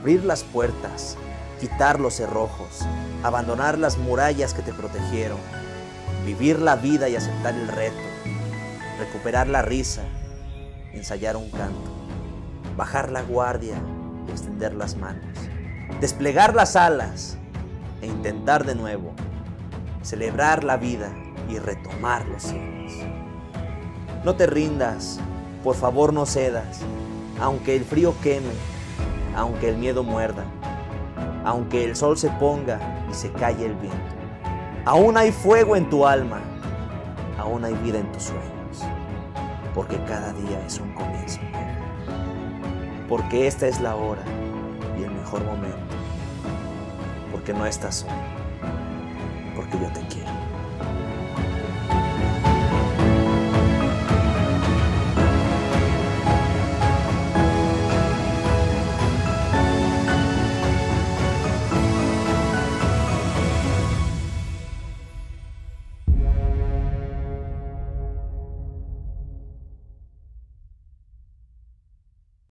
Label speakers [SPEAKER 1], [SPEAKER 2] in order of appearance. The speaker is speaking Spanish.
[SPEAKER 1] Abrir las puertas, quitar los cerrojos, abandonar las murallas que te protegieron, vivir la vida y aceptar el reto, recuperar la risa, ensayar un canto, bajar la guardia y extender las manos, desplegar las alas e intentar de nuevo, celebrar la vida y retomar los cielos. No te rindas, por favor no cedas, aunque el frío queme, aunque el miedo muerda, aunque el sol se ponga y se calle el viento. Aún hay fuego en tu alma, aún hay vida en tus sueños, porque cada día es un comienzo. Porque esta es la hora y el mejor momento, porque no estás solo, porque yo te quiero.